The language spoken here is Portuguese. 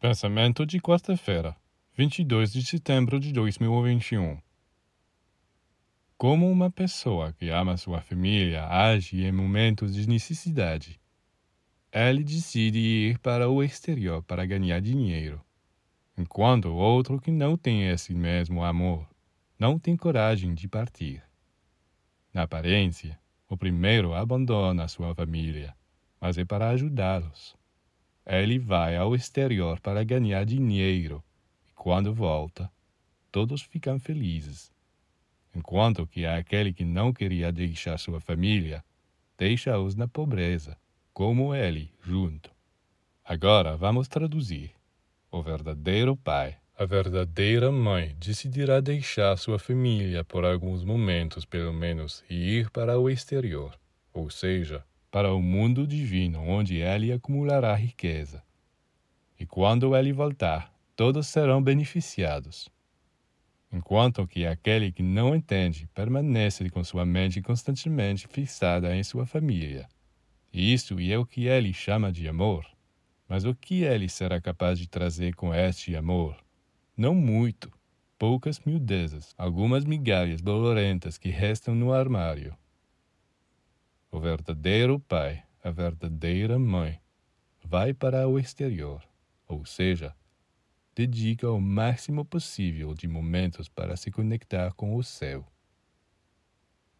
Pensamento de quarta-feira, 22 de setembro de 2021. Como uma pessoa que ama sua família age em momentos de necessidade? Ele decide ir para o exterior para ganhar dinheiro, enquanto outro que não tem esse mesmo amor não tem coragem de partir. Na aparência, o primeiro abandona sua família, mas é para ajudá-los. Ele vai ao exterior para ganhar dinheiro e quando volta, todos ficam felizes. Enquanto que aquele que não queria deixar sua família, deixa-os na pobreza, como ele junto. Agora vamos traduzir. O verdadeiro pai, a verdadeira mãe decidirá deixar sua família por alguns momentos, pelo menos, e ir para o exterior, ou seja, para o mundo divino onde ele acumulará riqueza. E quando ele voltar, todos serão beneficiados. Enquanto que aquele que não entende permanece com sua mente constantemente fixada em sua família. Isso é o que ele chama de amor. Mas o que ele será capaz de trazer com este amor? Não muito, poucas miudezas, algumas migalhas dolorentas que restam no armário. O verdadeiro pai, a verdadeira mãe, vai para o exterior, ou seja, dedica o máximo possível de momentos para se conectar com o céu.